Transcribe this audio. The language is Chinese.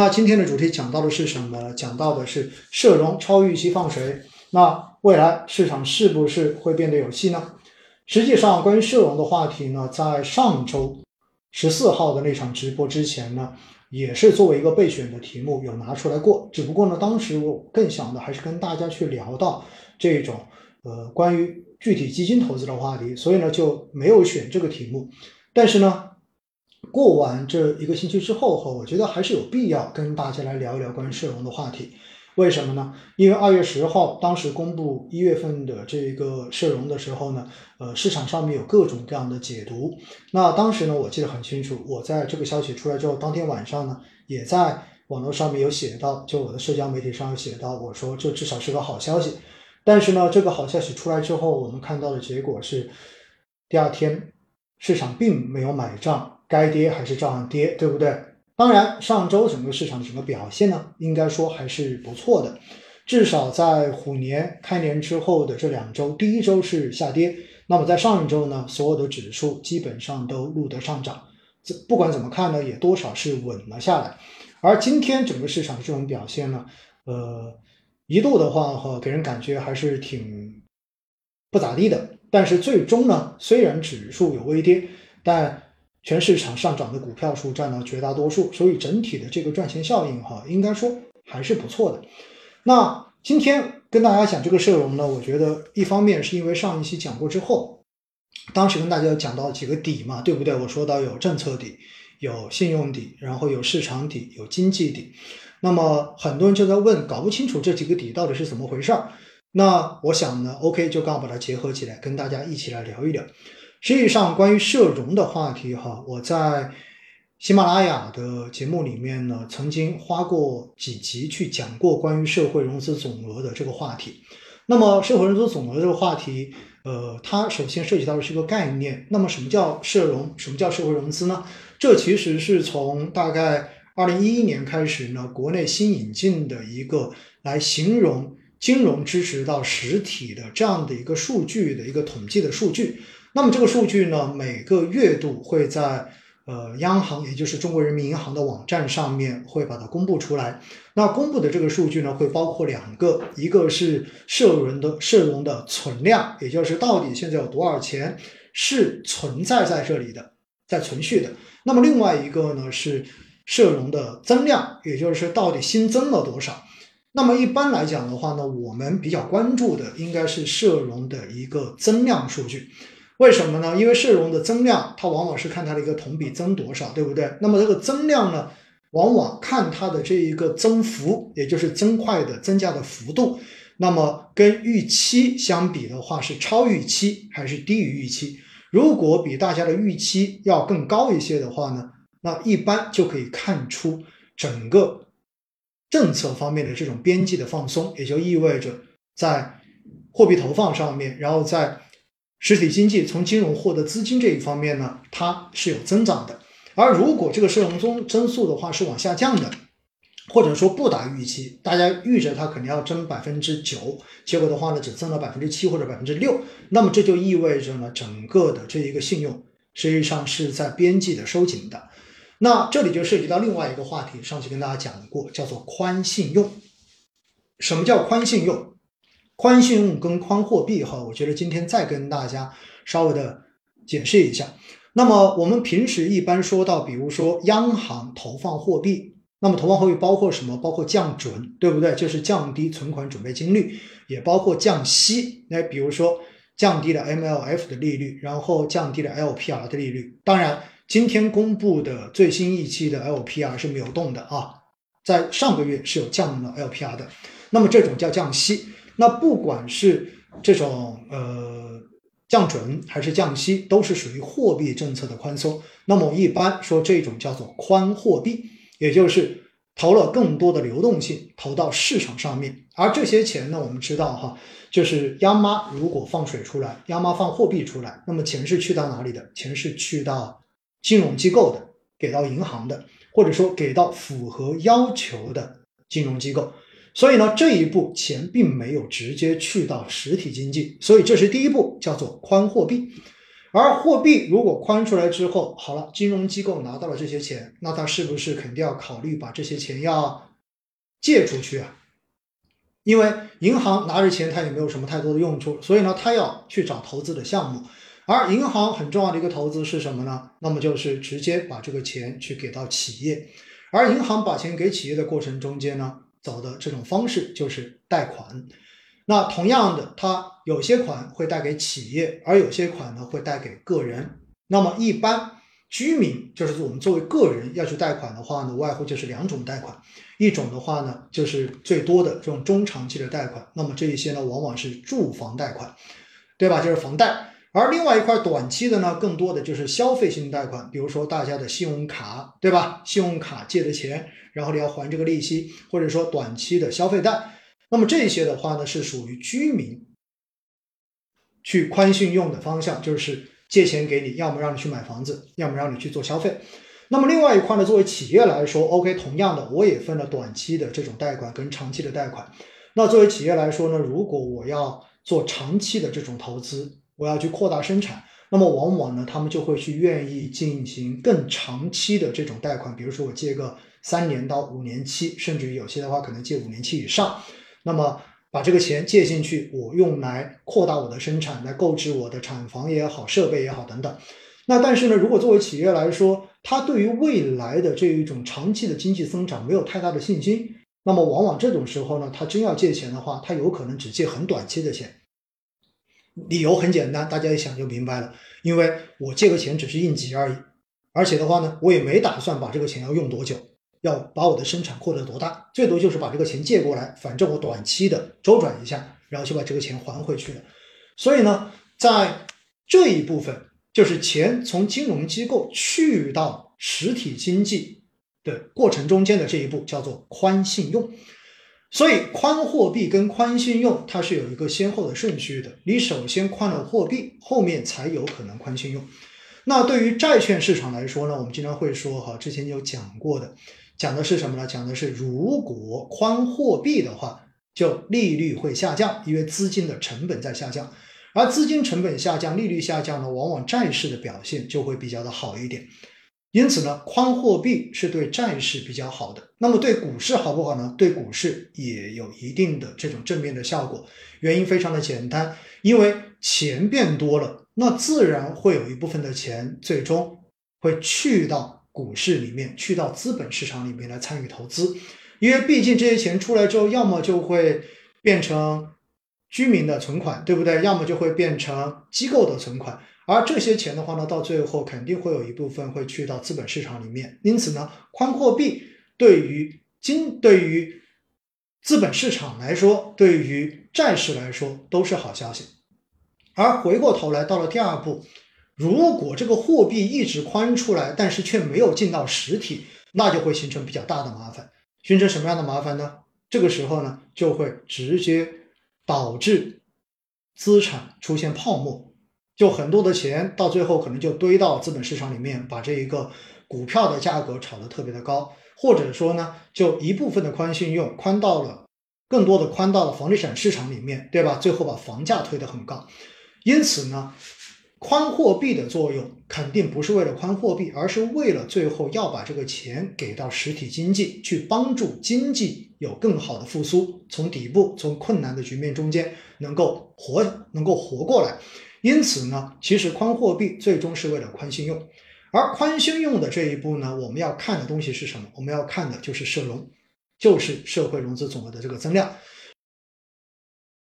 那今天的主题讲到的是什么？讲到的是社融超预期放水，那未来市场是不是会变得有戏呢？实际上，关于社融的话题呢，在上周十四号的那场直播之前呢，也是作为一个备选的题目有拿出来过。只不过呢，当时我更想的还是跟大家去聊到这种呃关于具体基金投资的话题，所以呢就没有选这个题目。但是呢。过完这一个星期之后哈，我觉得还是有必要跟大家来聊一聊关于社融的话题。为什么呢？因为二月十号当时公布一月份的这个社融的时候呢，呃，市场上面有各种各样的解读。那当时呢，我记得很清楚，我在这个消息出来之后，当天晚上呢，也在网络上面有写到，就我的社交媒体上有写到，我说这至少是个好消息。但是呢，这个好消息出来之后，我们看到的结果是，第二天市场并没有买账。该跌还是照样跌，对不对？当然，上周整个市场的整个表现呢，应该说还是不错的。至少在虎年开年之后的这两周，第一周是下跌，那么在上一周呢，所有的指数基本上都录得上涨。这不管怎么看呢，也多少是稳了下来。而今天整个市场的这种表现呢，呃，一度的话哈，给人感觉还是挺不咋地的。但是最终呢，虽然指数有微跌，但全市场上涨的股票数占了绝大多数，所以整体的这个赚钱效应哈，应该说还是不错的。那今天跟大家讲这个社融呢，我觉得一方面是因为上一期讲过之后，当时跟大家讲到几个底嘛，对不对？我说到有政策底、有信用底，然后有市场底、有经济底。那么很多人就在问，搞不清楚这几个底到底是怎么回事儿。那我想呢，OK，就刚好把它结合起来，跟大家一起来聊一聊。实际上，关于社融的话题，哈，我在喜马拉雅的节目里面呢，曾经花过几集去讲过关于社会融资总额的这个话题。那么，社会融资总额这个话题，呃，它首先涉及到的是一个概念。那么，什么叫社融？什么叫社会融资呢？这其实是从大概二零一一年开始呢，国内新引进的一个来形容金融支持到实体的这样的一个数据的一个统计的数据。那么这个数据呢，每个月度会在呃央行，也就是中国人民银行的网站上面会把它公布出来。那公布的这个数据呢，会包括两个，一个是社融的社融的存量，也就是到底现在有多少钱是存在在这里的，在存续的。那么另外一个呢是社融的增量，也就是到底新增了多少。那么一般来讲的话呢，我们比较关注的应该是社融的一个增量数据。为什么呢？因为社融的增量，它往往是看它的一个同比增多少，对不对？那么这个增量呢，往往看它的这一个增幅，也就是增快的增加的幅度。那么跟预期相比的话，是超预期还是低于预期？如果比大家的预期要更高一些的话呢，那一般就可以看出整个政策方面的这种边际的放松，也就意味着在货币投放上面，然后在实体经济从金融获得资金这一方面呢，它是有增长的。而如果这个社融增增速的话是往下降的，或者说不达预期，大家预着它肯定要增百分之九，结果的话呢只增了百分之七或者百分之六，那么这就意味着呢整个的这一个信用实际上是在边际的收紧的。那这里就涉及到另外一个话题，上期跟大家讲过，叫做宽信用。什么叫宽信用？宽信用跟宽货币哈，我觉得今天再跟大家稍微的解释一下。那么我们平时一般说到，比如说央行投放货币，那么投放货币包括什么？包括降准，对不对？就是降低存款准备金率，也包括降息。那比如说降低了 MLF 的利率，然后降低了 LPR 的利率。当然，今天公布的最新一期的 LPR 是没有动的啊，在上个月是有降了 LPR 的。那么这种叫降息。那不管是这种呃降准还是降息，都是属于货币政策的宽松。那么一般说这种叫做宽货币，也就是投了更多的流动性投到市场上面。而这些钱呢，我们知道哈，就是央妈如果放水出来，央妈放货币出来，那么钱是去到哪里的？钱是去到金融机构的，给到银行的，或者说给到符合要求的金融机构。所以呢，这一步钱并没有直接去到实体经济，所以这是第一步，叫做宽货币。而货币如果宽出来之后，好了，金融机构拿到了这些钱，那他是不是肯定要考虑把这些钱要借出去啊？因为银行拿着钱，它也没有什么太多的用处，所以呢，他要去找投资的项目。而银行很重要的一个投资是什么呢？那么就是直接把这个钱去给到企业。而银行把钱给企业的过程中间呢，走的这种方式就是贷款。那同样的，它有些款会贷给企业，而有些款呢会贷给个人。那么一般居民就是我们作为个人要去贷款的话呢，无外乎就是两种贷款，一种的话呢就是最多的这种中长期的贷款。那么这一些呢往往是住房贷款，对吧？就是房贷。而另外一块短期的呢，更多的就是消费性贷款，比如说大家的信用卡，对吧？信用卡借的钱，然后你要还这个利息，或者说短期的消费贷，那么这些的话呢，是属于居民去宽信用的方向，就是借钱给你，要么让你去买房子，要么让你去做消费。那么另外一块呢，作为企业来说，OK，同样的，我也分了短期的这种贷款跟长期的贷款。那作为企业来说呢，如果我要做长期的这种投资，我要去扩大生产，那么往往呢，他们就会去愿意进行更长期的这种贷款，比如说我借个三年到五年期，甚至于有些的话可能借五年期以上，那么把这个钱借进去，我用来扩大我的生产，来购置我的厂房也好，设备也好等等。那但是呢，如果作为企业来说，它对于未来的这一种长期的经济增长没有太大的信心，那么往往这种时候呢，他真要借钱的话，他有可能只借很短期的钱。理由很简单，大家一想就明白了。因为我借个钱只是应急而已，而且的话呢，我也没打算把这个钱要用多久，要把我的生产扩得多大，最多就是把这个钱借过来，反正我短期的周转一下，然后就把这个钱还回去了。所以呢，在这一部分，就是钱从金融机构去到实体经济的过程中间的这一步，叫做宽信用。所以宽货币跟宽信用，它是有一个先后的顺序的。你首先宽了货币，后面才有可能宽信用。那对于债券市场来说呢，我们经常会说哈，之前有讲过的，讲的是什么呢？讲的是如果宽货币的话，就利率会下降，因为资金的成本在下降，而资金成本下降，利率下降呢，往往债市的表现就会比较的好一点。因此呢，宽货币是对债市比较好的。那么对股市好不好呢？对股市也有一定的这种正面的效果。原因非常的简单，因为钱变多了，那自然会有一部分的钱最终会去到股市里面，去到资本市场里面来参与投资。因为毕竟这些钱出来之后，要么就会变成居民的存款，对不对？要么就会变成机构的存款。而这些钱的话呢，到最后肯定会有一部分会去到资本市场里面，因此呢，宽货币对于金、对于资本市场来说，对于债市来说都是好消息。而回过头来到了第二步，如果这个货币一直宽出来，但是却没有进到实体，那就会形成比较大的麻烦。形成什么样的麻烦呢？这个时候呢，就会直接导致资产出现泡沫。就很多的钱到最后可能就堆到资本市场里面，把这一个股票的价格炒得特别的高，或者说呢，就一部分的宽信用宽到了更多的宽到了房地产市场里面，对吧？最后把房价推得很高。因此呢，宽货币的作用肯定不是为了宽货币，而是为了最后要把这个钱给到实体经济，去帮助经济有更好的复苏，从底部从困难的局面中间能够活能够活过来。因此呢，其实宽货币最终是为了宽信用，而宽信用的这一步呢，我们要看的东西是什么？我们要看的就是社融，就是社会融资总额的这个增量。